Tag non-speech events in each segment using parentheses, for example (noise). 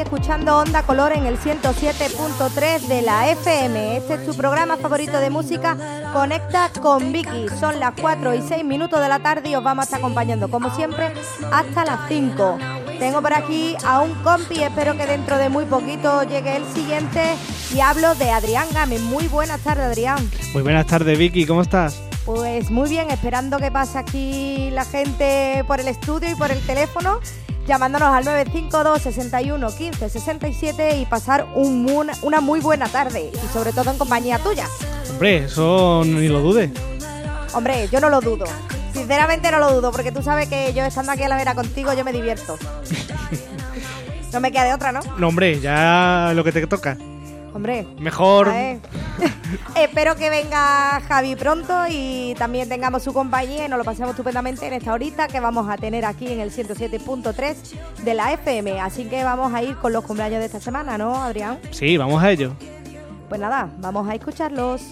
escuchando Onda Color en el 107.3 de la FM. Este es tu programa favorito de música, Conecta con Vicky. Son las 4 y 6 minutos de la tarde y os vamos a estar acompañando, como siempre, hasta las 5. Tengo por aquí a un compi, espero que dentro de muy poquito llegue el siguiente. Y hablo de Adrián Gámez. Muy buenas tardes, Adrián. Muy buenas tardes, Vicky, ¿cómo estás? Pues muy bien, esperando que pase aquí la gente por el estudio y por el teléfono, llamándonos al 952 61 15 67 y pasar un, una muy buena tarde y sobre todo en compañía tuya. Hombre, eso ni lo dudes. Hombre, yo no lo dudo. Sinceramente no lo dudo, porque tú sabes que yo estando aquí a la vera contigo yo me divierto. (laughs) no me queda de otra, ¿no? No, hombre, ya lo que te toca. Hombre. Mejor. (laughs) Espero que venga Javi pronto y también tengamos su compañía y nos lo pasemos estupendamente en esta horita que vamos a tener aquí en el 107.3 de la FM. Así que vamos a ir con los cumpleaños de esta semana, ¿no, Adrián? Sí, vamos a ello. Pues nada, vamos a escucharlos.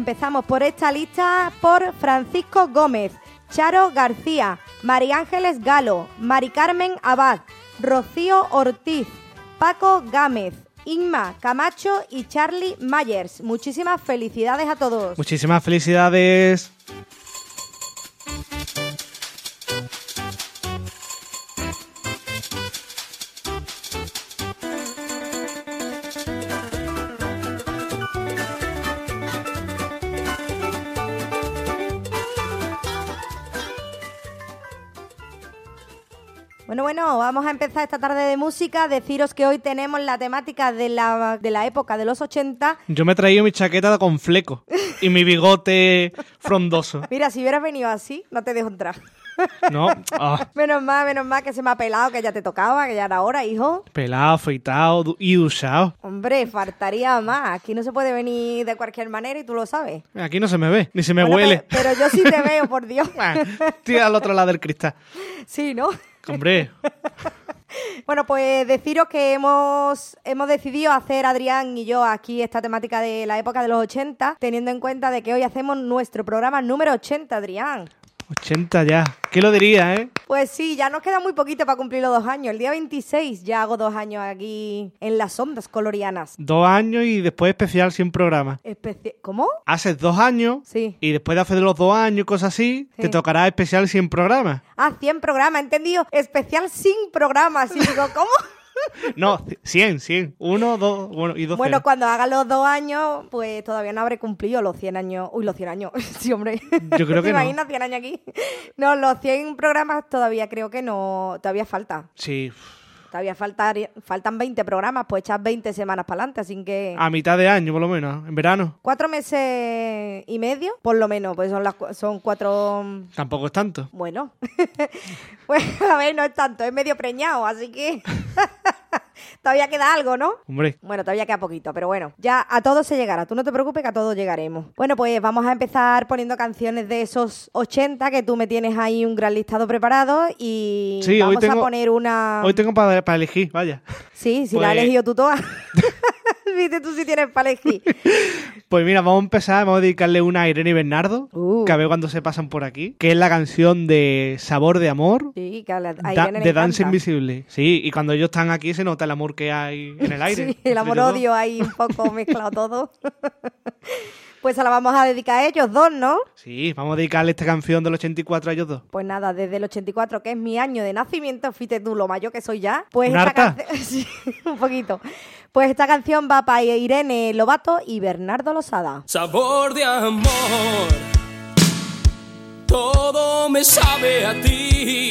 Empezamos por esta lista por Francisco Gómez, Charo García, María Ángeles Galo, Mari Carmen Abad, Rocío Ortiz, Paco Gámez, Inma Camacho y Charlie Myers. Muchísimas felicidades a todos. Muchísimas felicidades. Bueno, vamos a empezar esta tarde de música. Deciros que hoy tenemos la temática de la, de la época de los 80. Yo me he traído mi chaqueta con fleco y mi bigote frondoso. (laughs) Mira, si hubieras venido así, no te dejo entrar. (laughs) No. Ah. (laughs) Menos mal, menos mal que se me ha pelado, que ya te tocaba, que ya era hora, hijo. Pelado, afeitado y duchado. Hombre, faltaría más. Aquí no se puede venir de cualquier manera y tú lo sabes. Aquí no se me ve, ni se me huele. Pero, pero, yo sí te veo, por Dios. Estoy al otro lado del cristal. Sí, ¿no? Hombre. (laughs) Bueno, pues deciros que hemos, hemos decidido hacer Adrián y yo aquí esta temática de la época de los 80, teniendo en cuenta de que hoy hacemos nuestro programa número 80, Adrián. 80 ya. ¿Qué lo diría, eh? Pues sí, ya nos queda muy poquito para cumplir los dos años. El día 26 ya hago dos años aquí en las ondas colorianas. Dos años y después especial sin programa. ¿Cómo? Haces dos años. Sí. Y después de hacer los dos años, cosas así, te tocará especial sin programa. Ah, 100 programas, entendido. Especial sin programa. Así digo, (laughs) ¿cómo? No, 100, 100. Uno, dos, bueno, y dos. Bueno, cuando haga los dos años, pues todavía no habré cumplido los 100 años. Uy, los 100 años. (laughs) sí, hombre. Yo creo que ¿Te no. imaginas 100 años aquí? No, los 100 programas todavía creo que no. Todavía falta. Sí. Todavía falta, faltan 20 programas, pues echar 20 semanas para adelante, así que... A mitad de año, por lo menos, en verano. Cuatro meses y medio, por lo menos, pues son, las, son cuatro... Tampoco es tanto. Bueno, (laughs) pues a ver, no es tanto, es medio preñado, así que... (laughs) todavía queda algo, ¿no? Hombre. Bueno, todavía queda poquito, pero bueno, ya a todos se llegará. Tú no te preocupes que a todos llegaremos. Bueno, pues vamos a empezar poniendo canciones de esos 80 que tú me tienes ahí un gran listado preparado y sí, vamos hoy tengo, a poner una... Hoy tengo para, para elegir, vaya. Sí, si pues... la has elegido tú toda. (laughs) Viste tú si tienes para elegir. (laughs) Pues mira, vamos a empezar, vamos a dedicarle una a Irene y Bernardo, uh. que a ver cuando se pasan por aquí, que es la canción de Sabor de Amor sí, que a, la, a da, de Dance Invisible. Sí, y cuando ellos están aquí se nota el amor que hay en el (laughs) aire. sí, el amor-odio ahí un poco (laughs) mezclado todo. (laughs) Pues se la vamos a dedicar a ellos dos, ¿no? Sí, vamos a dedicarle esta canción del 84 a ellos dos. Pues nada, desde el 84, que es mi año de nacimiento, fíjate tú lo mayor que soy ya. Pues esta canción. sí, un poquito. Pues esta canción va para Irene Lobato y Bernardo Losada. Sabor de amor, todo me sabe a ti.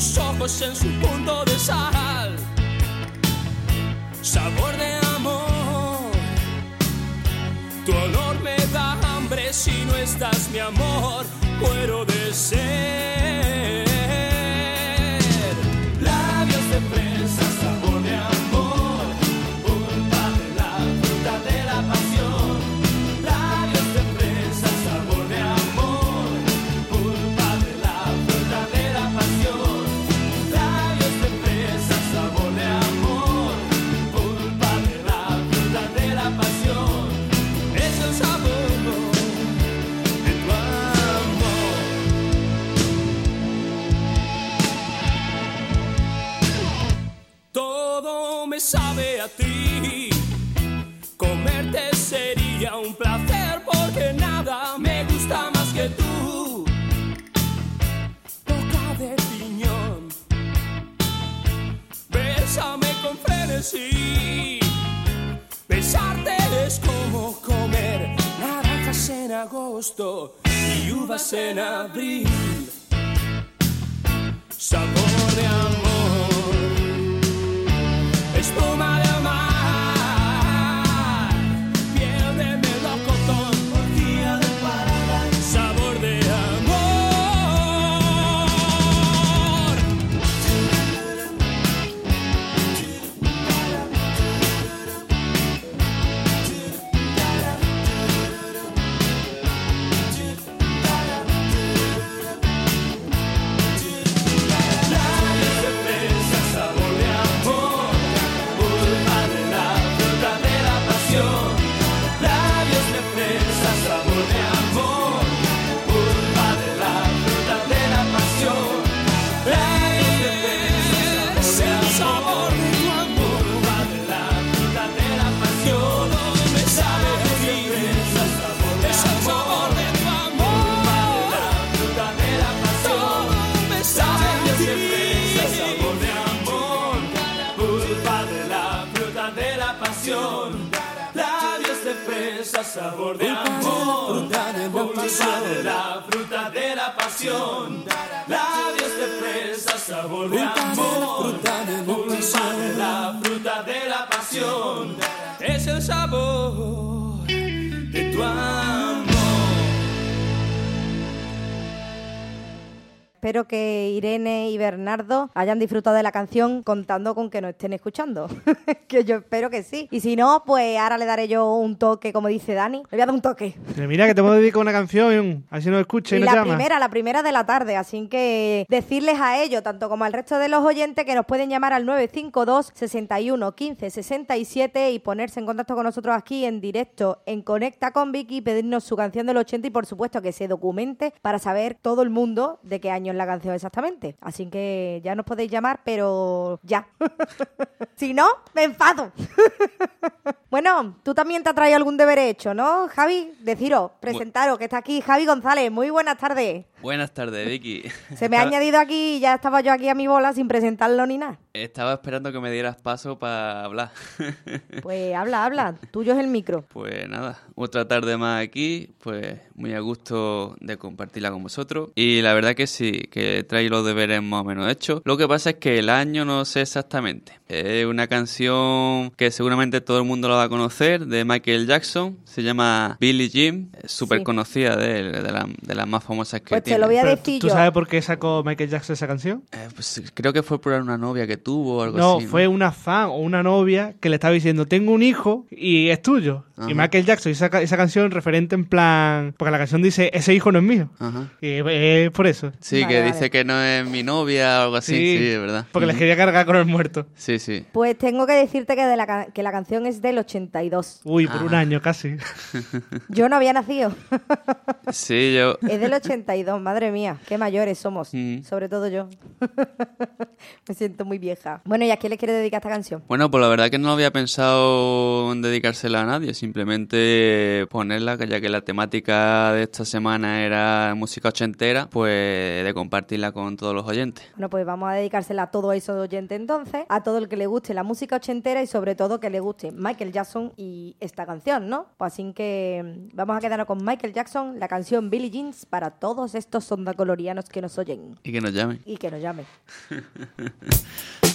Tus ojos en su punto de sal. Sabor de amor, tu olor me da hambre si no estás mi amor, muero de sed. Frenesí. Besarte es como comer naranjas en agosto y uvas en abril. Sabor de amor espuma de pasión. Labios de fresa, sabor de amor, pulpa de la fruta de la pasión. Labios de fresa, sabor de amor, pulpa de la fruta de la pasión. Es el sabor de tu amor. Espero que Irene y Bernardo hayan disfrutado de la canción contando con que nos estén escuchando. (laughs) que yo espero que sí. Y si no, pues ahora le daré yo un toque, como dice Dani. Le voy a dar un toque. Mira que te puedo dedicar una canción, así nos escucha y, la primera, la primera de la tarde. Así que decirles a ellos, tanto como al resto de los oyentes, que nos pueden llamar al 952 61 15 67 y ponerse en contacto con nosotros aquí en directo en Conecta con Vicky y pedirnos su canción del 80 y por supuesto que se documente para saber todo el mundo de qué año es la canción exactamente. Así que ya nos podéis llamar, pero ya. (laughs) si no, me enfado. (laughs) bueno, tú también te has traído algún deber hecho, ¿no, Javi? Deciros, presentaros que está aquí Javi González. Muy buenas tardes. Buenas tardes, Vicky. (laughs) Se me ha añadido aquí y ya estaba yo aquí a mi bola sin presentarlo ni nada. Estaba esperando que me dieras paso para hablar. Pues habla, habla. Tuyo es el micro. Pues nada, otra tarde más aquí, pues muy a gusto de compartirla con vosotros. Y la verdad que sí, que trae los deberes más o menos hechos. Lo que pasa es que el año no sé exactamente. Es una canción que seguramente todo el mundo la va a conocer, de Michael Jackson. Se llama Billie Jean, súper Sí. conocida, de, de, la- de las más famosas que Pues te tiene. lo voy a decir ¿Tú yo. sabes por qué sacó Michael Jackson esa canción? Eh, pues, creo que fue por una novia que tuvo o algo No, así. fue una fan o una novia que le estaba diciendo, tengo un hijo y es tuyo. Ajá. Y Michael Jackson hizo esa, esa canción referente en plan... Porque la canción dice, ese hijo no es mío. Ajá. Y es por eso. Sí, Vale, que vale. dice que no es mi novia o algo así, sí, es verdad. Porque les quería cargar con el muerto. Sí, sí. Pues tengo que decirte que, de la, ca- que la canción es del 82. Uy, por Ah. un año casi. (laughs) Yo no había nacido. (laughs) Sí, yo... Es del 82, madre mía, qué mayores somos, Mm. sobre todo yo. (laughs) Me siento muy vieja. Bueno, ¿y a quién le quiere dedicar esta canción? Bueno, pues la verdad que no había pensado en dedicársela a nadie, simplemente ponerla, que ya que la temática de esta semana era música ochentera, pues de compartirla con todos los oyentes. Bueno, pues vamos a dedicársela a todos esos oyentes entonces, a todo el que le guste la música ochentera y sobre todo que le guste Michael Jackson y esta canción, ¿no? Pues así que mm, vamos a quedarnos con Michael Jackson, la canción Billie Jeans para todos estos ondacolorianos que nos oyen Y que nos llamen. y que nos llamen. (laughs)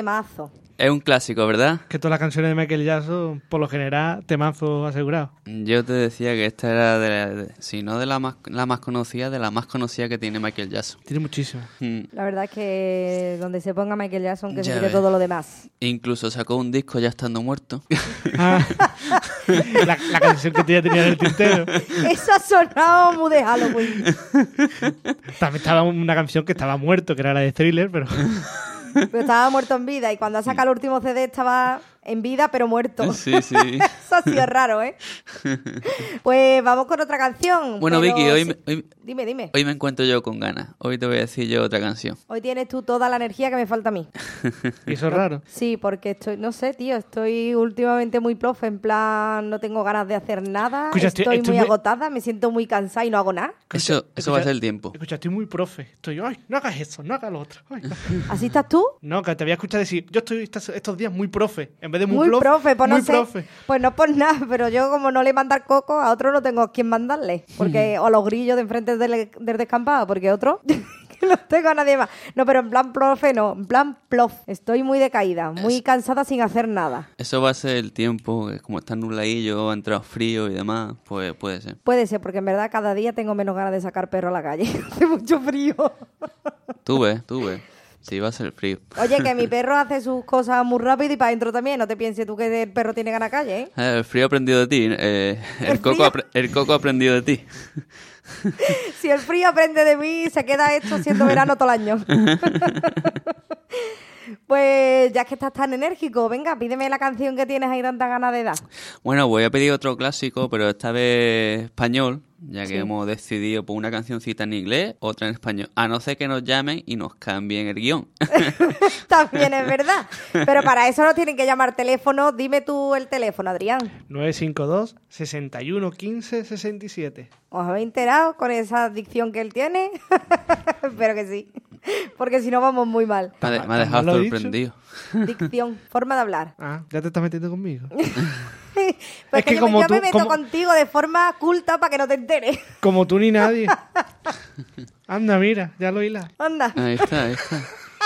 Temazo. Es un clásico, ¿verdad? Que todas las canciones de Michael Jackson, por lo general, temazo asegurado. Yo te decía que esta era, de, la- de- si no de la más, la más conocida, de la más conocida que tiene Michael Jackson. Tiene muchísimas. Mm. La verdad es que donde se ponga Michael Jackson, que se Ya quite ves. todo lo demás. Incluso sacó un disco ya estando muerto. (laughs) Ah, (laughs) la, la canción que tú ya tenías en el tintero. Eso ha sonado muy de Halloween. También estaba una canción que estaba muerto, que era la de Thriller, pero (laughs) Pero estaba muerto en vida y cuando ha sacado el último CD estaba en vida pero muerto. Sí, sí. (laughs) Eso ha sido raro, ¿eh? (laughs) Pues vamos con otra canción. Bueno, pero Vicky, hoy sí- me, hoy, Dime, dime. hoy me encuentro yo con ganas. Hoy te voy a decir yo otra canción. Hoy tienes tú toda la energía que me falta a mí. y eso es raro. Sí, porque estoy, no sé, tío, estoy últimamente muy plof, en plan, no tengo ganas de hacer nada, Escucha, estoy- estoy, estoy muy muy- agotada, me siento muy cansada y no hago nada. Eso, eso va a ser el tiempo. Escucha, estoy muy profe. Estoy, ay, no hagas eso, no hagas lo otro. Ay, no. ¿Así estás tú? No, que te voy a escuchar decir, yo estoy estos, estos días muy profe. En vez de muy, Muy plof, profe, pues no muy sé. profe. Pues no por nada, pero yo como no le mandar coco, a otro no tengo a quién mandarle. Porque, o a los grillos de enfrente del, del descampado, porque otro (laughs) que no tengo a nadie más. No, pero en plan profe no, en plan plof. Estoy muy decaída, muy cansada sin hacer nada. Eso va a ser el tiempo, como está nubladillo, ha entrado frío y demás, pues puede ser. Puede ser, porque en verdad cada día tengo menos ganas de sacar perro a la calle. (laughs) Hace mucho frío. Tú ves, tú ves. Sí, va a ser frío. Oye, que mi (laughs) perro hace sus cosas muy rápido y para adentro también. No te pienses tú que el perro tiene ganas calle, ¿eh? Eh, El frío ha aprendido de ti. eh, (laughs) el, ¿El coco el coco ha aprendido de ti. (laughs) Si el frío aprende de mí, se queda esto siendo verano todo el año. Pues ya que estás tan enérgico, venga, pídeme la canción que tienes ahí tanta ganas de dar. Bueno, voy a pedir otro clásico, pero esta vez español, ya que Sí. hemos decidido por una cancioncita en inglés, otra en español. A no ser que nos llamen y nos cambien el guion. (laughs) También es verdad. Pero para eso no tienen que llamar teléfono. Dime tú el teléfono, Adrián. 952 61 15 67. ¿Os habéis enterado con esa dicción que él tiene? (laughs) Espero que sí. (laughs) Porque si no vamos muy mal. Me ha, de- me ha ¿Cómo dejado sorprendido. (laughs) Dicción, forma de hablar. Ah, ya te estás metiendo conmigo. (laughs) Pues Es que yo, como yo me meto como- contigo de forma culta para que no te enteres. Como tú ni nadie. Anda, mira, ya lo hilas. Anda. Ahí está, ahí está.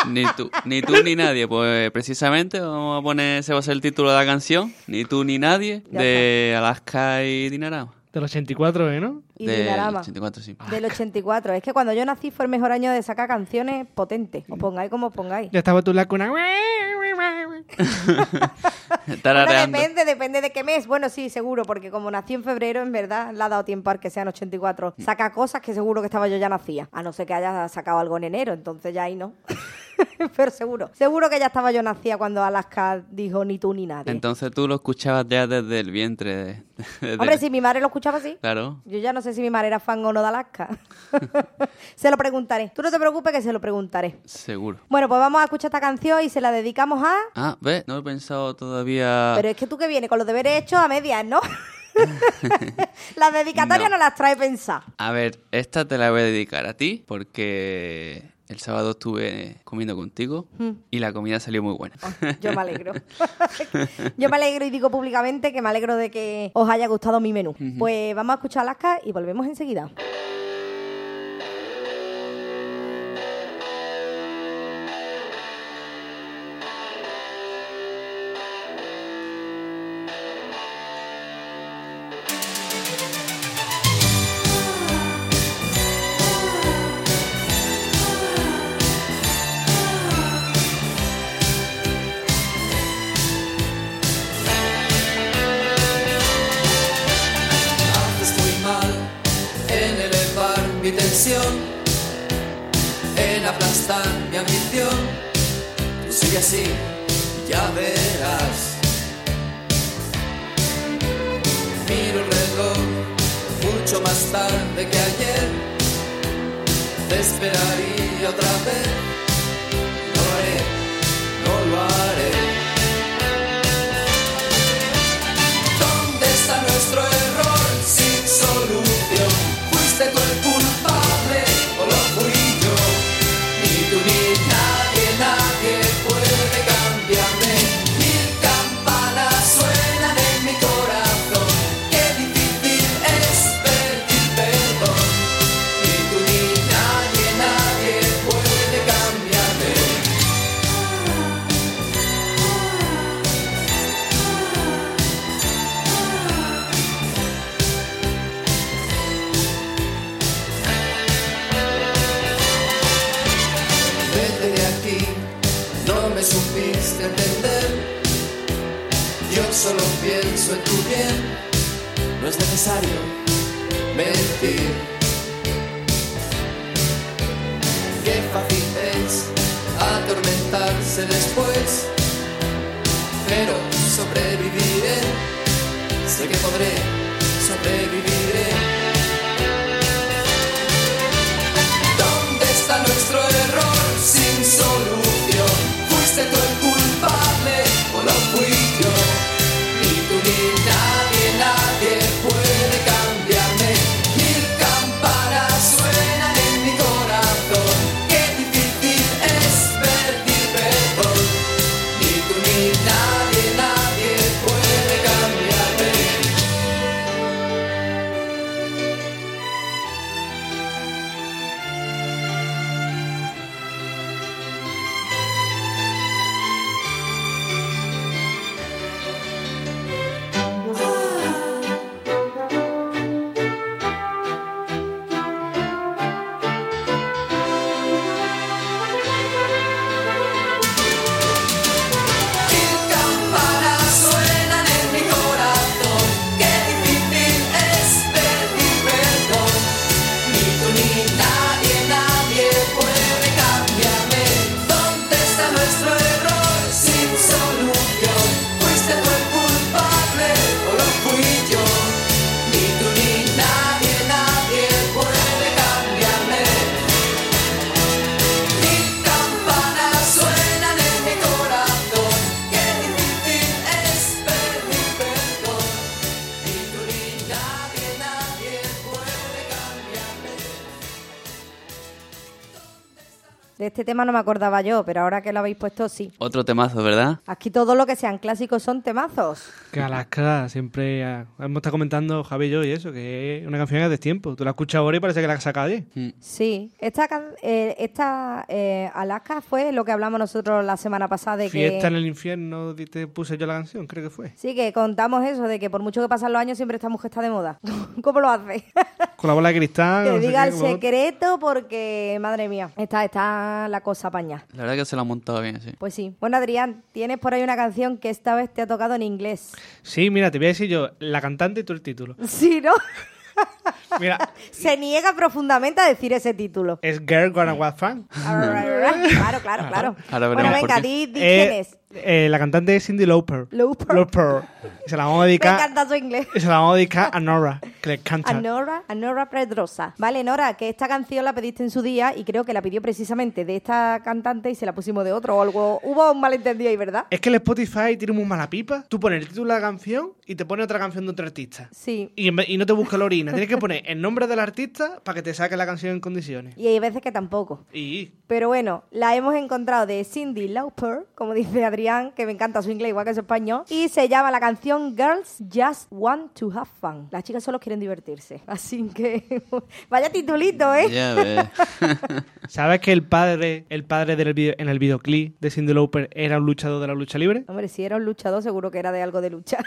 Ni tú, ni tú ni nadie. Pues precisamente vamos a poner, ese va a ser el título de la canción. Ni tú ni nadie, Ya de Alaska y Dinarama. Del 84, ¿eh, no? Y Del Dinarama. 84, sí. Del 84. Es que cuando yo nací fue el mejor año de sacar canciones potentes. Os pongáis como os pongáis. Ya estaba tú en la cuna. (laughs) (laughs) Bueno, depende, depende de qué mes. Bueno, sí, seguro, porque como nací en febrero, en verdad, le ha dado tiempo al que sean 84. Saca cosas que seguro que estaba yo ya nacía. A no ser que haya sacado algo en enero, entonces ya ahí no. (laughs) Pero seguro. Seguro que ya estaba yo nacida cuando Alaska dijo ni tú ni nadie. Entonces tú lo escuchabas ya desde el vientre. desde- Hombre, si mi madre lo escuchaba así. Claro. Yo ya no sé si mi madre era fan o no de Alaska. (laughs) se lo preguntaré. Tú no te preocupes que se lo preguntaré. Seguro. Bueno, pues vamos a escuchar esta canción y se la dedicamos a... Ah, ¿ves? No he pensado todavía... Pero es que tú que vienes con los deberes hechos a medias, ¿no? (laughs) las dedicatorias no. No. las trae pensar. A ver, esta te la voy a dedicar a ti porque el sábado estuve comiendo contigo Hmm. y la comida salió muy buena. Yo me alegro. (laughs) Yo me alegro y digo públicamente que me alegro de que os haya gustado mi menú. Pues vamos a escuchar Alaska y volvemos enseguida. Solo pienso en tu bien. No es necesario mentir. Qué fácil es atormentarse después, pero sobreviviré. Sé que podré, sobreviviré. ¿Dónde está nuestro error sin solución? ¿Fuiste tú el culpable o lo fui yo? Ni este tema no me acordaba yo, pero ahora que lo habéis puesto, sí. Otro temazo, ¿verdad? Aquí todo lo que sean clásicos son temazos. Que Alaska siempre hemos estado comentando Javi y yo y eso, que es una canción de tiempo. Tú la escuchas ahora y parece que la has sacado. Mm. Sí, esta, can- eh, esta eh, Alaska fue lo que hablamos nosotros la semana pasada de que... Fiesta en el infierno, te puse yo la canción, creo que fue. Sí, que contamos eso, de que por mucho que pasan los años siempre esta mujer está de moda. (laughs) ¿Cómo lo hace? Con la bola de cristal. que no sé diga qué, el secreto porque, madre mía, está, está la cosa paña. La verdad que se la ha montado bien, sí. Pues sí. Bueno, Adrián, tienes por ahí una canción que esta vez te ha tocado en inglés. Sí, mira, te voy a decir yo, la cantante y tú el título. Sí, ¿no? (laughs) Mira, Se niega profundamente a decir ese título. es Girl Gonna What Fun. Claro, claro, claro. Ahora Bueno, venga, di, di quién Eh, es. Eh, la cantante es Cindy Lauper. Lauper. Lauper. Y se la vamos a Me dedicar, encanta su inglés. y se la vamos a dedicar a Nora, que le canta. A Nora, a Nora Pedrosa. Vale, Nora, que esta canción la pediste en su día y creo que la pidió precisamente de esta cantante y se la pusimos de otro o algo. Hubo un malentendido ahí, ¿verdad? Es que el Spotify tiene muy mala pipa. Tú pones el título de la canción y te pone otra canción de otro artista. Sí. Y, y no te busca la orina. Tienes que poner el nombre del artista para que te saque la canción en condiciones. Y hay veces que tampoco. Y Pero bueno, la hemos encontrado de Cindy Lauper, como dice Adrián, que me encanta su inglés igual que su español, y se llama la canción Girls Just Want to Have Fun. Las chicas solo quieren divertirse. (laughs) Así que (laughs) vaya titulito, ¿eh? Ya ves. (laughs) ¿sabes que el padre, el padre del video- en el videoclip de Cindy Lauper era un luchador de la lucha libre? Hombre, si era un luchador, seguro que era de algo de lucha.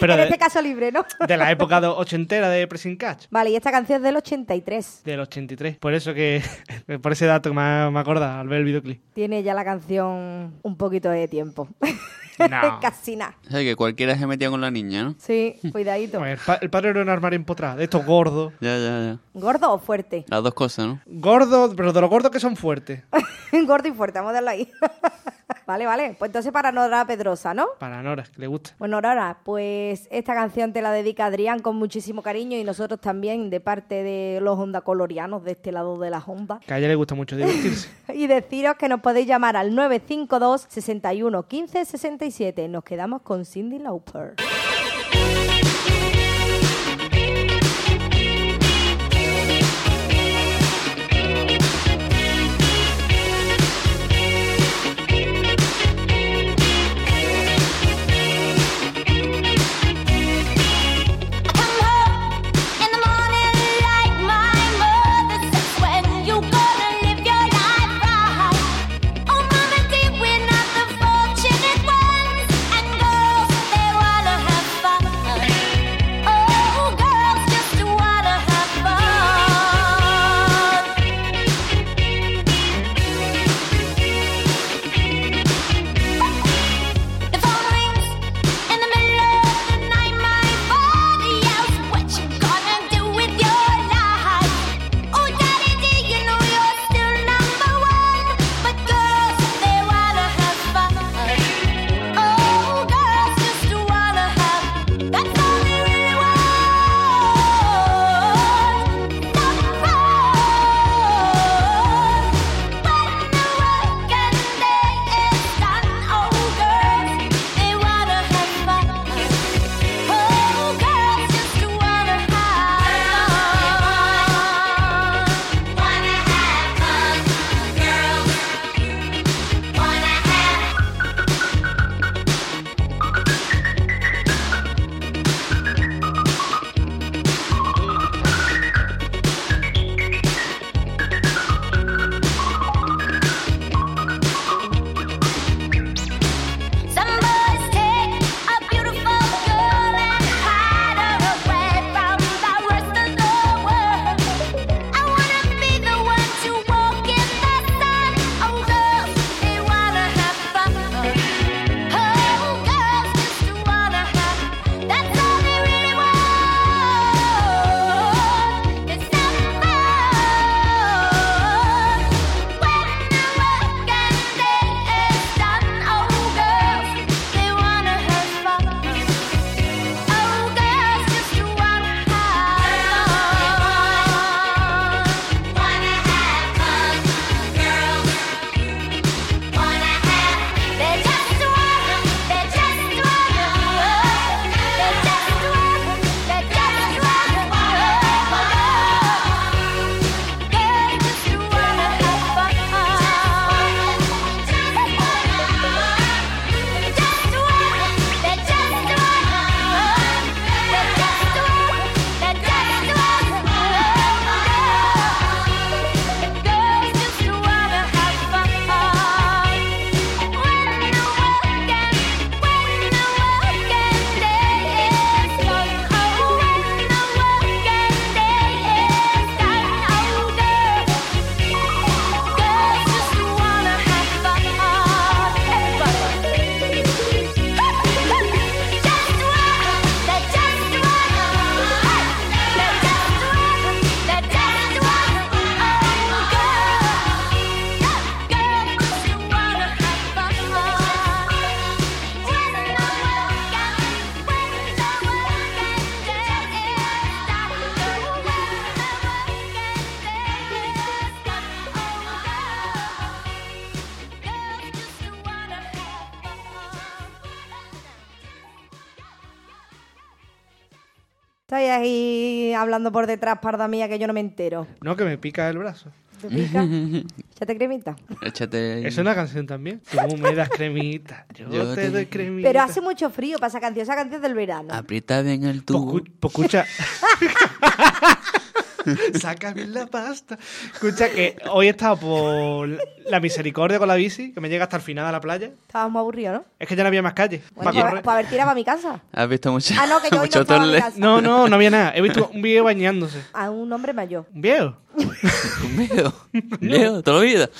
Pero en de, este caso libre, ¿no? de la época de- ochentera de Pressing Catch. Vale, y esta canción es del 83. Del 83. Por eso que, por ese dato que me, me acorda al ver el videoclip. Tiene ya la canción un poquito de tiempo. (laughs) No. Casi nada. O sea, que cualquiera se metía con la niña, ¿no? Sí, cuidadito. Pues el, pa- el padre era un armario empotrado, de estos gordos. Ya, ya, ya. ¿Gordo o fuerte? Las dos cosas, ¿no? Gordos, pero de los gordos que son fuertes. (laughs) Gordo y fuerte, vamos a darlo ahí. (laughs) vale, vale. Pues entonces para Nora Pedrosa, ¿no? Para Nora, que le gusta. Bueno, Nora, pues esta canción te la dedica Adrián con muchísimo cariño y nosotros también de parte de los Honda Colorianos de este lado de las ondas. Que a ella le gusta mucho divertirse. Y deciros que nos podéis llamar al 952 61 15 67. Nos quedamos con Cindy Lauper. Estoy ahí hablando por detrás, parda mía, que yo no me entero. No, que me pica el brazo. ¿Te pica? (laughs) Échate cremita. Échate ahí. Es una canción también. Tú me das cremita, yo, Yo te te- doy cremita. Pero hace mucho frío para esa canción. Esa canción es del verano. Aprieta bien el tubo. pues escucha. (laughs) (laughs) Saca bien la pasta. Escucha que hoy he estado por la misericordia con la bici, que me llega hasta el final de la playa. Estábamos aburridos, ¿no? Es que ya no había más calle. Bueno, para pues, correr. pues haber tirado a mi casa. ¿Has visto mucho, Ah, no, que yo (laughs) hoy no estaba en mi casa. No, no, no había nada. He visto un viejo bañándose. A un hombre mayor. ¿Un viejo? (laughs) Un viejo. Un viejo, toda la vida.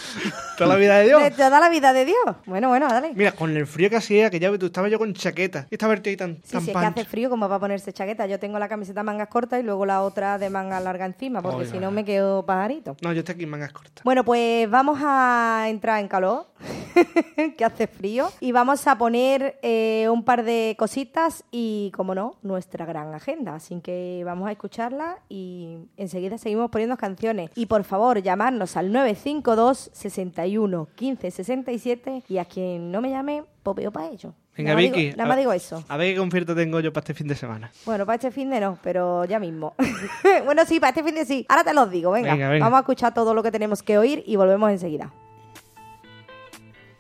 Toda la vida de Dios. De toda la vida de Dios. Bueno, bueno, dale. Mira, con el frío que hacía, que ya tú estaba yo con chaqueta. Y estaba el tío ahí tan, Sí, tan sí, es que hace frío como va a ponerse chaqueta. Yo tengo la camiseta mangas cortas y luego la otra de manga larga encima, porque si no me quedo pajarito. No, yo estoy aquí en mangas cortas. Bueno, pues vamos a entrar en calor, (laughs) que hace frío, y vamos a poner eh, un par de cositas y, como no, nuestra gran agenda. Así que vamos a escucharla y enseguida seguimos poniendo canciones. Y por favor, llamarnos al 952 61 15 67 y a quien no me llame, popeo para ello. Venga, nada Vicky. digo- nada más digo eso. A ver qué concierto tengo yo para este fin de semana. Bueno, para este fin de no, pero ya mismo. (laughs) bueno, sí, para este fin de sí. Ahora te los digo, venga. Venga, venga. Vamos a escuchar todo lo que tenemos que oír y volvemos enseguida.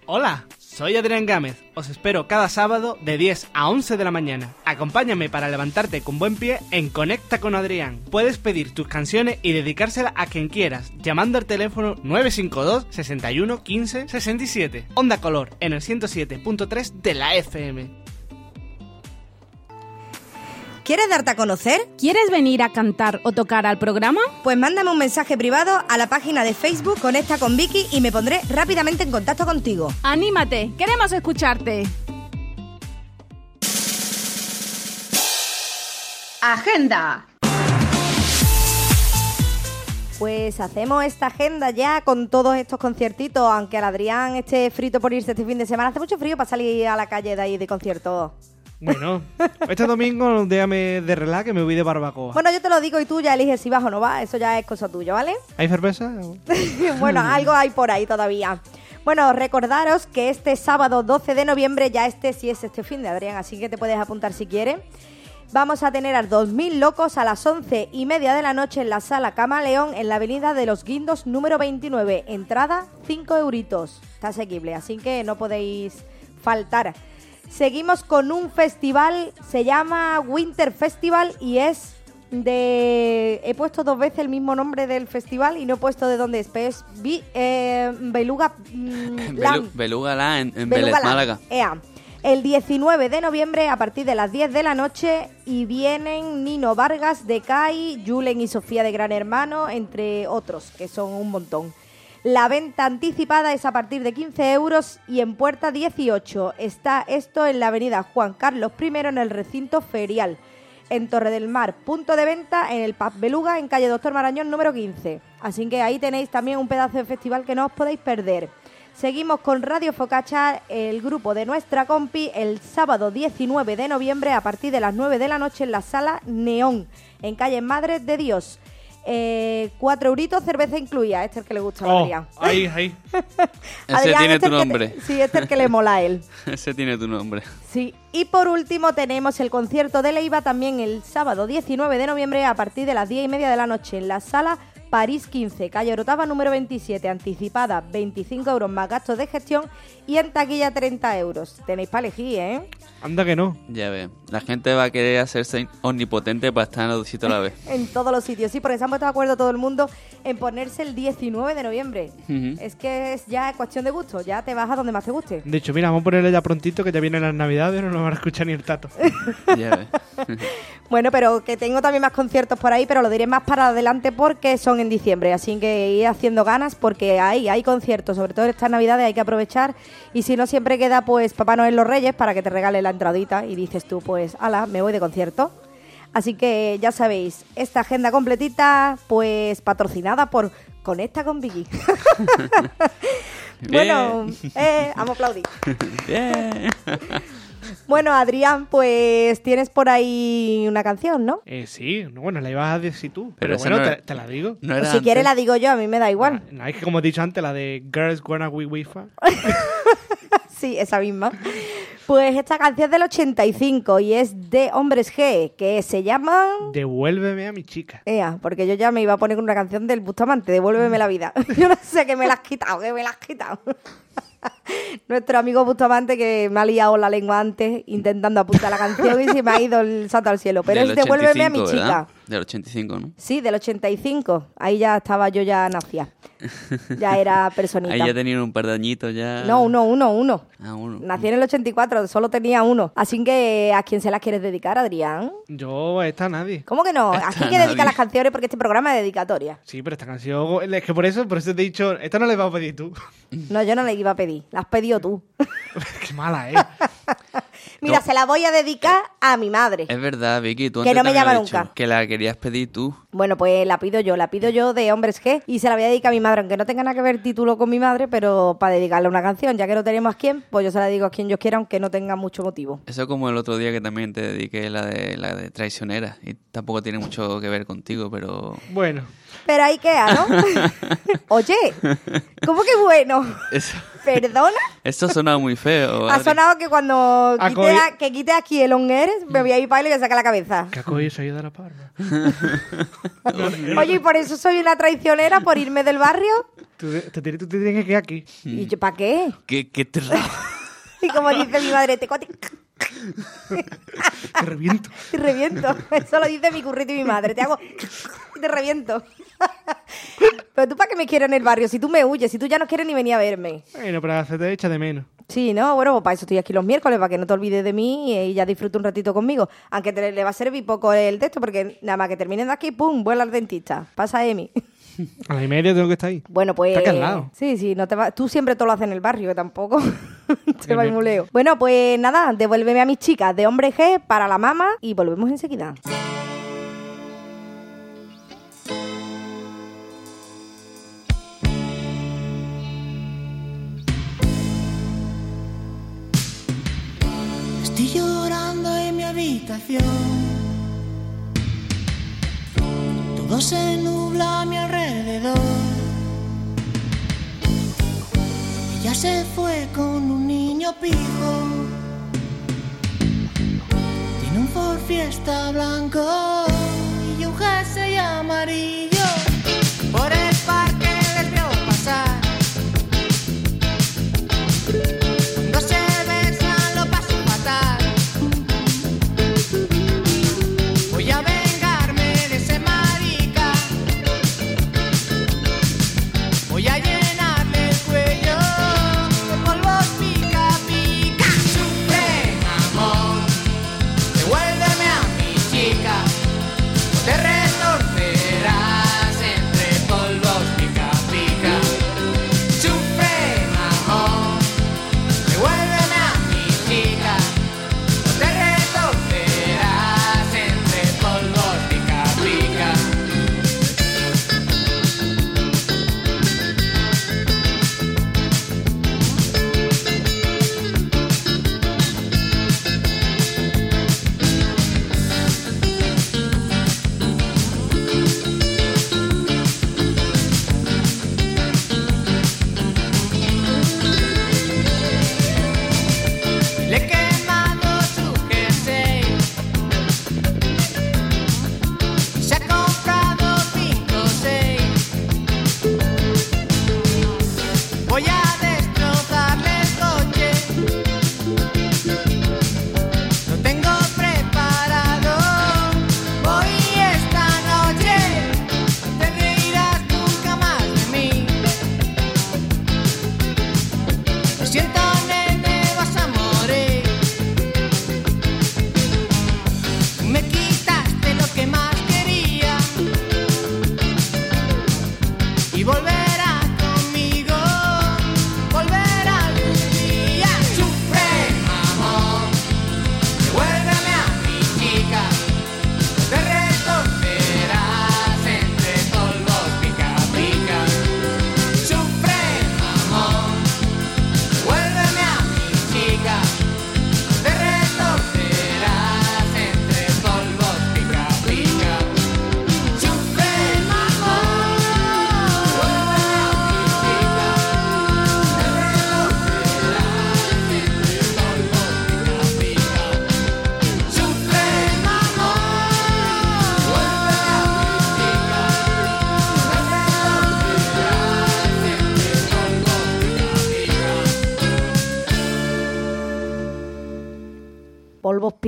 Hola, soy Adrián Gámez. Os espero cada sábado de 10 a 11 de la mañana. Acompáñame para levantarte con buen pie en Conecta con Adrián. Puedes pedir tus canciones y dedicárselas a quien quieras, llamando al teléfono 952 61 15 67. Onda Color en el 107.3 de la FM. ¿Quieres darte a conocer? ¿Quieres venir a cantar o tocar al programa? Pues mándame un mensaje privado a la página de Facebook Conecta con Vicky y me pondré rápidamente en contacto contigo. ¡Anímate! ¡Queremos escucharte! Agenda. Pues hacemos esta agenda ya con todos estos conciertitos, aunque al Adrián esté frito por irse este fin de semana. Hace mucho frío para salir a la calle de ahí de conciertos. Bueno, este domingo déjame de relax que me voy de barbacoa. Bueno, yo te lo digo y tú ya eliges si vas o no vas. Eso ya es cosa tuya, ¿vale? (laughs) ¿Hay cerveza? (laughs) bueno, algo hay por ahí todavía. Bueno, recordaros que este sábado 12 de noviembre, ya este sí es este fin de Adrián, así que te puedes apuntar si quieres. Vamos a tener a 2.000 locos a las 11 y media de la noche en la sala Camaleón en la avenida de los Guindos número 29. Entrada 5 euritos. Está asequible, así que no podéis faltar. Seguimos con un festival, se llama Winter Festival y es de... He puesto dos veces el mismo nombre del festival y no he puesto de dónde es, pero es eh, Beluga mm, Land. Beluga Land, en, en Beluga Vélez, Land. Málaga. Ea. El 19 de noviembre a partir de las 10 de la noche y vienen Nino Vargas de CAI, Julen y Sofía de Gran Hermano, entre otros, que son un montón. La venta anticipada es a partir de 15 euros y en puerta 18. Está esto en la avenida Juan Carlos I en el recinto ferial. En Torre del Mar, punto de venta en el Pub Beluga en calle Doctor Marañón número 15. Así que ahí tenéis también un pedazo de festival que no os podéis perder. Seguimos con Radio Focacha, el grupo de nuestra compi, el sábado 19 de noviembre a partir de las 9 de la noche en la sala Neón, en calle Madre de Dios. Eh, cuatro euritos, cerveza incluida. Este es el que le gusta a Oh, Adrián. ahí, (laughs) ahí. Ese Adrián, tiene este tu nombre. te- sí, este es el que le mola a él. (laughs) Ese tiene tu nombre. Sí, y por último tenemos el concierto de Leiva también el sábado 19 de noviembre a partir de las 10 y media de la noche en la sala París 15, calle Orotava número 27, anticipada 25 euros más gastos de gestión y en taquilla 30 euros. Tenéis para elegir, ¿eh? Anda que no. Ya ve. La gente va a querer hacerse omnipotente para estar en los dos sitios a la vez. (laughs) En todos los sitios, sí, porque se han puesto de acuerdo todo el mundo en ponerse el 19 de noviembre. Es que es ya cuestión de gusto, ya te vas a donde más te guste. De hecho, mira, vamos a ponerle ya prontito que ya vienen las navidades, no nos van a escuchar ni el tato. (laughs) Ya ve. Bueno, pero que tengo también más conciertos por ahí, pero lo diré más para adelante porque son en diciembre, así que ir haciendo ganas porque hay, hay conciertos, sobre todo estas navidades hay que aprovechar y si no siempre queda pues Papá Noel los Reyes para que te regale la entradita y dices tú pues, ala, me voy de concierto. Así que ya sabéis, esta agenda completita pues patrocinada por Conecta con Vicky. (laughs) bueno, eh, vamos a aplaudir. (laughs) Bien. Bueno, Adrián, pues tienes por ahí una canción, ¿no? Eh, sí, no, bueno, la ibas a decir tú. Pero, Pero esa bueno, no te, era- te la digo. No era si quieres la digo yo, a mí me da igual. No, es que como he dicho antes, la de Girls Wanna We Wifa. Sí, esa misma. Pues esta canción es del 85 y es de Hombres G, que se llaman... Devuélveme a mi chica. Ea, porque yo ya me iba a poner con una canción del Bustamante, Devuélveme la vida. (laughs) Yo no sé que me la has quitado, que me la has quitado. (laughs) (laughs) Nuestro amigo Bustamante que me ha liado la lengua antes intentando apuntar la canción y se me ha ido el salto al cielo. Pero Del es Devuélveme a mi 85, ¿verdad? chica. Del 85, ¿no? Sí, del 85. Ahí ya estaba yo ya nacía. Ya era (laughs) personita. Ahí ya tenían un par de añitos ya. No, uno, uno, uno. Ah, uno. Nací en el 84, solo tenía uno. Así que, ¿a quién se las quieres dedicar, Adrián? Yo, a esta nadie. ¿Cómo que no? Aquí hay que nadie. dedicar las canciones porque este programa es dedicatoria. Sí, pero esta canción, es que por eso, por eso te he dicho, esta no la vas a pedir tú. No, yo no le iba a pedir. La has pedido tú. (laughs) Qué mala, ¿eh? (laughs) Mira, No. se la voy a dedicar a mi madre. Es verdad, Vicky, tú Que antes no me llama dicho nunca. Que la querías pedir tú. Bueno, pues la pido yo, la pido yo de Hombres G y se la voy a dedicar a mi madre, aunque no tenga nada que ver título con mi madre, pero para dedicarle una canción, ya que no tenemos a quién, pues yo se la digo a quien yo quiera, aunque no tenga mucho motivo. Eso como el otro día que también te dediqué la de la de traicionera. Y tampoco tiene mucho que ver contigo, pero. Bueno, Pero ahí queda, ¿no? (laughs) Oye, ¿cómo que bueno? Eso, ¿Perdona? esto ha sonado muy feo. Ha Adri. sonado que cuando quite, a- que quite aquí el on air, me voy a ir para y le voy a sacar la cabeza. ¿qué ha cogido esa ayuda de la? (laughs) Oye, y por eso soy una traicionera, por irme del barrio. Tú te, tienes- tú te tienes que quedar aquí. ¿Y yo para qué? ¿Qué, qué te (laughs) Y como dice mi madre, te cote... (laughs) Te reviento. Te reviento. Eso lo dice mi currito y mi madre. Te hago y (laughs) te reviento. (laughs) Pero tú para qué me quieres en el barrio, si tú me huyes, si tú ya no quieres ni venir a verme. Bueno, pero hacerte echa de menos. Sí, ¿no? Bueno, pues para eso estoy aquí los miércoles, para que no te olvides de mí y ya disfrute un ratito conmigo. Aunque te, le va a servir poco el texto, porque nada más que terminen de aquí, ¡pum! vuela al dentista. Pasa Emi. A las y media tengo que estar ahí. Bueno, pues. Está aquí al lado. Sí, sí, no te va... tú siempre todo lo haces en el barrio, que tampoco (laughs) te va me- muy leo. Bueno, pues nada, devuélveme a mis chicas de hombre G para la mama y volvemos enseguida. Estoy llorando en mi habitación. Todo se nubla a mi alrededor. Se fue con un niño pijo. Tiene un Ford Fiesta blanco y un jersey amarillo.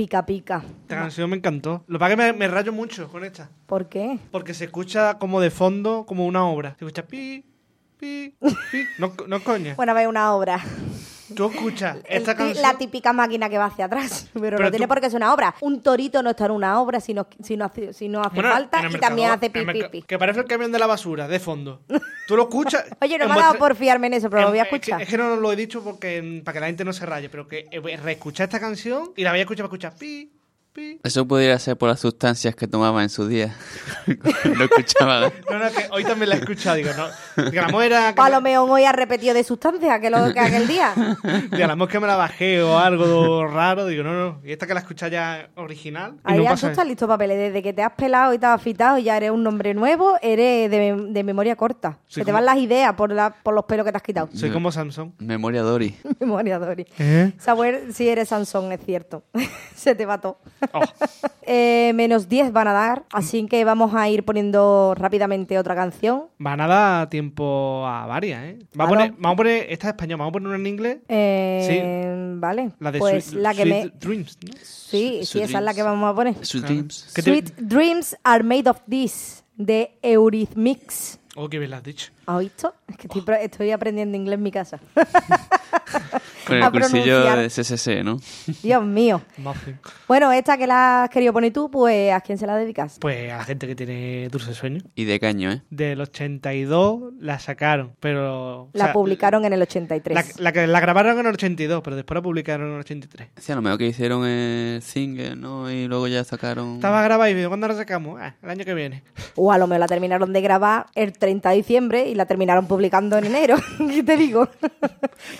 Pica pica. Esta canción me encantó. Lo que pasa es que me, me rayo mucho con esta. ¿Por qué? Porque se escucha como de fondo, como una obra. Se escucha pi, pi, pi. (laughs) No, no coña. Bueno, a ver, una obra. Tú escuchas esta canción. La típica máquina que va hacia atrás. Pero, (laughs) Pero no tiene por qué ser una obra. Un torito no está en una obra si no, si no, hace, si no hace Bueno, falta y también hace pi, en el pi, merca- pi. Que parece el camión de la basura, de fondo. (laughs) Tú lo escuchas. (laughs) Oye, no me ha dado por fiarme en eso, pero lo voy a Es que- escuchar. Es que, no lo he dicho porque para que la gente no se raye, pero que eh, reescuchar esta canción y la voy a escuchar para escuchar pi. Eso pudiera ser por las sustancias que tomaba en su día. (laughs) no escuchaba. (laughs) No, no, que hoy también la he escuchado. Digo, no. Digo, la mujer era que hoy ha repetido de sustancia que lo que aquel día. (laughs) mujer que me la bajé o algo raro. Digo, no, no. Y esta que la escucha ya original. Ahí no ya tú estás listo, papeles. Desde que te has pelado y te has afitado, ya eres un nombre nuevo, eres de, de memoria corta. Se te van las ideas por, la, por los pelos que te has quitado. Soy como Samsung. Memoria Dori. memoria, Dori. ¿Eh? Saber si eres Sansón, es cierto. Se te va todo. Oh. (laughs) Eh, menos 10 van a dar, así que vamos a ir poniendo rápidamente otra canción. Van a dar tiempo a varias, ¿eh? Vamos, a poner, vamos a poner esta en español, vamos a poner una en inglés. Eh, Vale, La de pues Sweet, la que Sweet me... Dreams, ¿no? Sí, sí, esa es la que vamos a poner. Sweet. Dreams. ¿Qué te- Sweet Dreams are made of this, de Eurythmics. Oh, qué bien lo has dicho. ¿Has visto? Es que estoy, estoy aprendiendo inglés en mi casa. (laughs) Con a el cursillo pronunciar. de CSC, ¿no? Dios mío. Bueno, esta que la has querido poner tú, pues ¿a quién se la dedicas? Pues a la gente que tiene dulce sueño. Y de caño, ¿eh? Del 82 la sacaron, pero... o La sea, publicaron en el 83. La, la que la grabaron en el 82, pero después la publicaron en el 83. Sí, a lo mejor que hicieron el single, ¿no? Y luego ya sacaron... Estaba grabada y digo, ¿cuándo la sacamos? Ah, el año que viene. O a lo mejor la terminaron de grabar el 30 de diciembre y la terminaron publicando en enero. (laughs) ¿Qué te digo?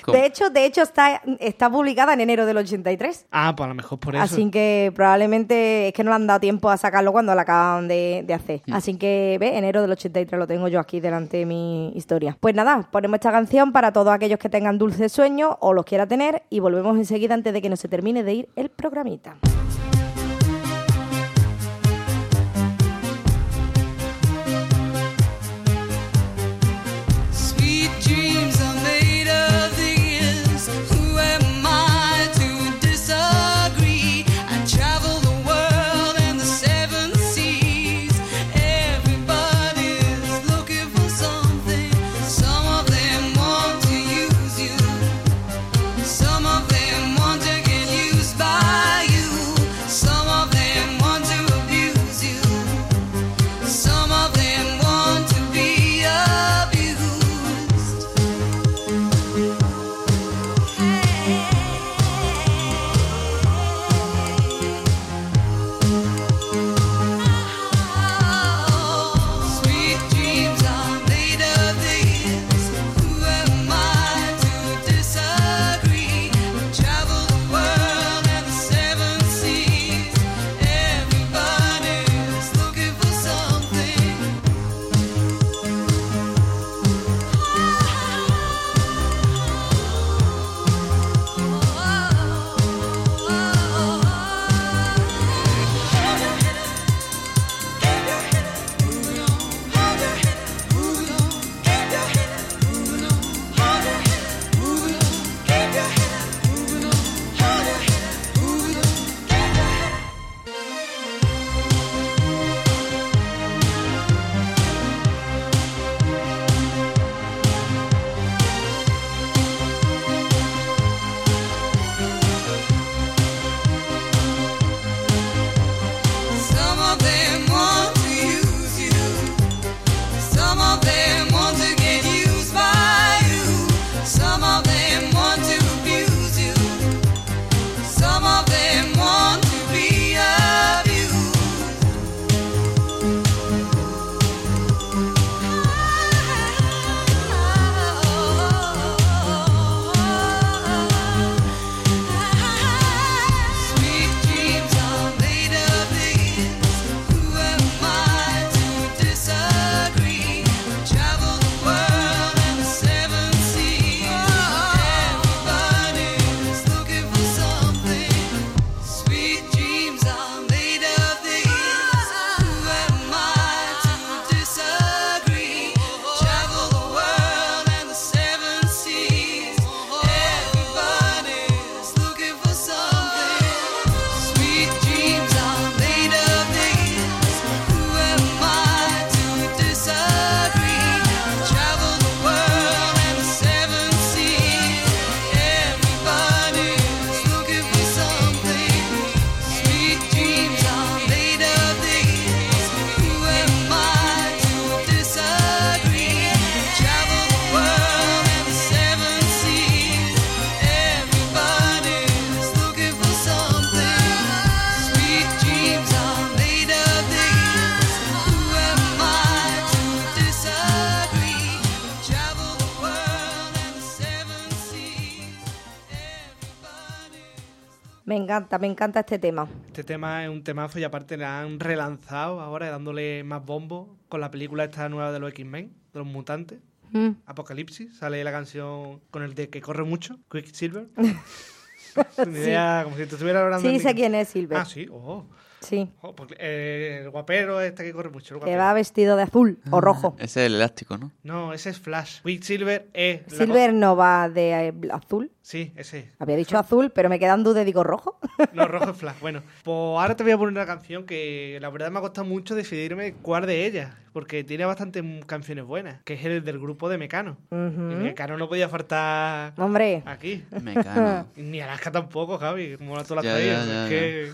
¿Cómo? De hecho, de hecho está, está publicada en enero del 83. Ah, pues a lo mejor por eso. Así que probablemente es que no le han dado tiempo a sacarlo cuando la acaban de, de hacer. Mm. Así que, ve, enero del 83 lo tengo yo aquí delante de mi historia. Pues nada, ponemos esta canción para todos aquellos que tengan dulces sueños o los quiera tener y volvemos enseguida antes de que no se termine de ir el programita. Encanta, me encanta este tema. Este tema es un temazo y aparte le han relanzado ahora dándole más bombo con la película esta nueva de los X-Men, de los mutantes. Mm. Apocalipsis, sale la canción con el de que corre mucho, Quicksilver. (laughs) Ni idea, como si te estuviera hablando. Sí, sé quién es Silver. Ah, sí, oh. Sí, Oh, porque, eh, el guapero este que corre mucho. el que va vestido de azul o rojo. Ese es el elástico, ¿no? No, ese es Flash. Quicksilver es. la Silver no va de eh, azul. Sí, ese. Había dicho azul, pero me quedan dudas, digo rojo. No, rojo es Flash. Bueno, pues ahora te voy a poner una canción que la verdad me ha costado mucho decidirme cuál de ellas. Porque tiene bastantes canciones buenas. Que es el del grupo de Mecano. Y Mecano no podía faltar Hombre, aquí. Mecano. (laughs) Ni Alaska tampoco, Javi. Como tú la ya, ya, es que.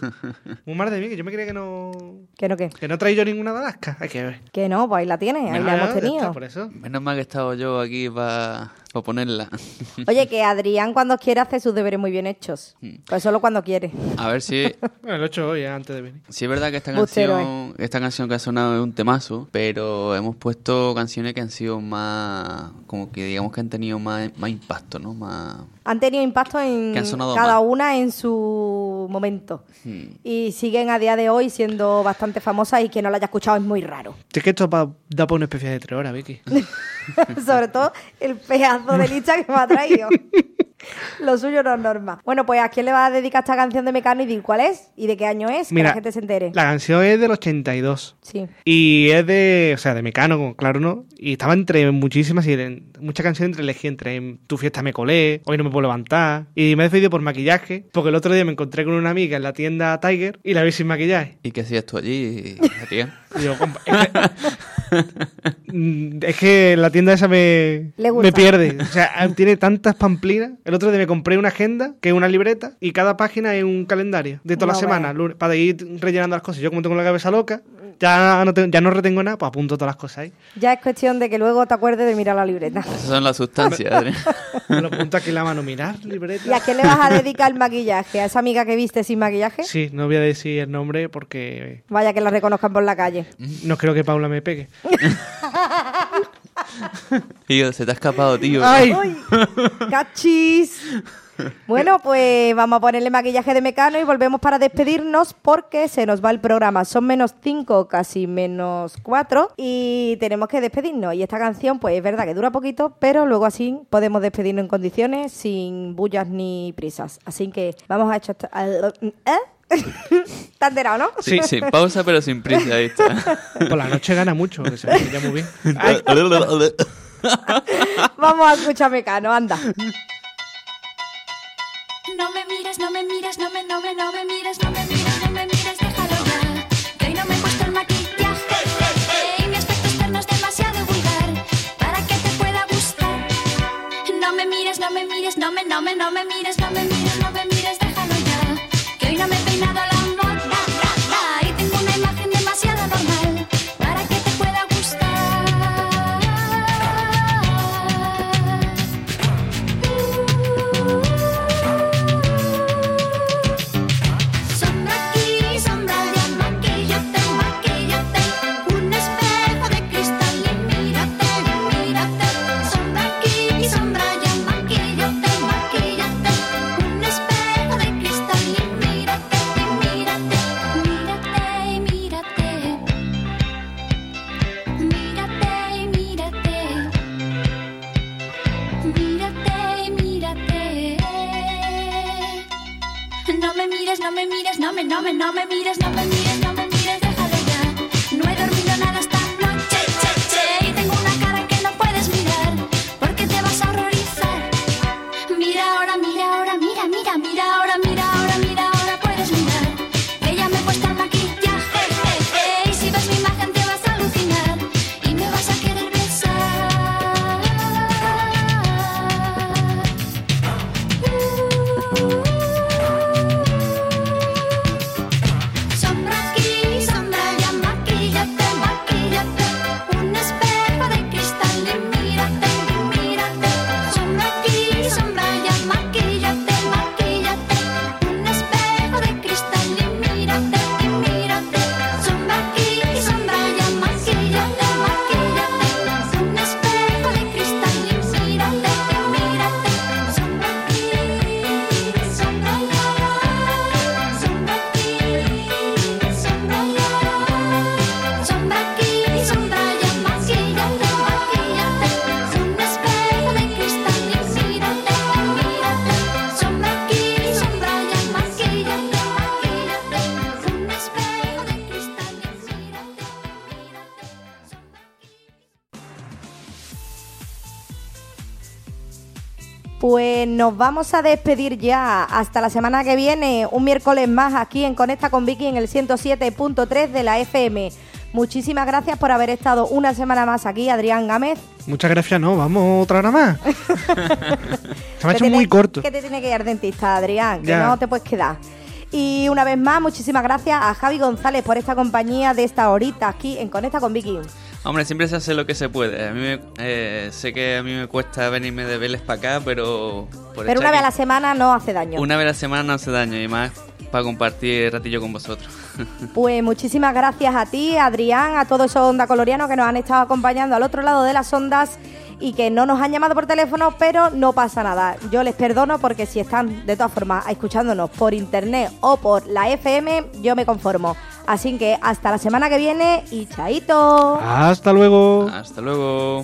Muy mal de mí, que yo me creía que no. que no, que, Que no he traído ninguna de Alaska. Hay que ver. que no, pues ahí la tienes, ahí la hemos ya está, tenido. por eso. Menos mal que he estado yo aquí para ponerla. (laughs) Oye, que Adrián cuando quiere hace sus deberes muy bien hechos. Hmm. Pues solo cuando quiere. A ver si, (laughs) Bueno, lo he hecho hoy, eh, antes de venir. si es verdad que esta Bustero, canción, esta canción que ha sonado es un temazo, pero hemos puesto canciones que han sido más, como que digamos que han tenido más, más impacto, ¿no? Más... Han tenido impacto en cada más. una en su momento. Hmm. Y siguen a día de hoy siendo bastante famosas y quien no la haya escuchado es muy raro. Es que esto da para una especie de tres horas, Vicky. (laughs) Sobre todo el pedazo de lista que me ha traído. (laughs) Lo suyo no es norma. Bueno, pues ¿a quién le va a dedicar esta canción de Mecano y decir cuál es y de qué año es? que la gente se entere. la canción es del 82. Sí. Y es de, o sea, de Mecano, claro, ¿no? Y estaba entre muchísimas y de- muchas canciones entre elegí entre Tu fiesta me colé, Hoy no me puedo levantar. Y me he decidido por maquillaje, porque el otro día me encontré con una amiga en la tienda Tiger y la vi sin maquillaje. ¿Y qué hacías tú allí, (laughs) tía? Y "Compa, es que, Mm, es que la tienda esa me, me pierde. O sea, (laughs) tiene tantas pamplinas. El otro día me compré una agenda, que es una libreta, y cada página es un calendario de toda No la semana, lunes, para ir rellenando las cosas. Yo como tengo la cabeza loca, ya no, tengo- ya no retengo nada, pues apunto todas las cosas ahí. Ya es cuestión de que luego te acuerdes de mirar la libreta. (laughs) Esas son las sustancias, Adri. (laughs) Me lo apunto aquí en la mano, mirar, libreta. ¿Y a quién le vas a dedicar el maquillaje? ¿A esa amiga que viste sin maquillaje? Sí, no voy a decir el nombre porque Vaya que la reconozcan por la calle. no creo que Paula me pegue. (laughs) Tío, se te ha escapado, tío. ¡Ay! ¡Cachis! Bueno, pues vamos a ponerle maquillaje de mecano y volvemos para despedirnos porque se nos va el programa. Son menos 5, casi menos 4 y tenemos que despedirnos. Y esta canción, pues es verdad que dura poquito, pero luego así podemos despedirnos en condiciones sin bullas ni prisas. Así que vamos a echar... ¿Eh? ¿Te has enterado, no? Sí, sin pausa, pero sin prisa, ahí está. (laughs) Por la noche gana mucho, que se me muy bien. (laughs) (laughs) Vamos a escuchar mecano, anda. No me mires, no me mires, no me, no me, no me mires, no me mires, no me mires, déjalo ya. Que hoy no me he el maquillaje y mi aspecto externo es demasiado vulgar para que te pueda gustar. No me mires, no me mires, no me, no me, no me mires, no me mires, no me mires, Nos vamos a despedir ya hasta la semana que viene, un miércoles más aquí en Conecta con Vicky en el 107.3 de la FM. Muchísimas gracias por haber estado una semana más aquí, Adrián Gámez. Muchas gracias, no, vamos otra hora más. (laughs) Se me ha Que hecho muy corto. Que te tiene que ir al dentista, Adrián, que Ya. no te puedes quedar. Y una vez más, muchísimas gracias a Javi González por esta compañía de esta horita aquí en Conecta con Vicky. Hombre, siempre se hace lo que se puede. A mí me- eh, sé que a mí me cuesta venirme de Vélez para acá, pero... por Pero una vez a la semana no hace daño. Una vez a la semana no hace daño y más para compartir el ratillo con vosotros. (laughs) Pues muchísimas gracias a ti, Adrián, a todos esos onda colorianos que nos han estado acompañando al otro lado de las ondas y que no nos han llamado por teléfono, pero no pasa nada. Yo les perdono porque si están de todas formas escuchándonos por internet o por la FM, yo me conformo. Así que hasta la semana que viene y chaito. Hasta luego. Hasta luego.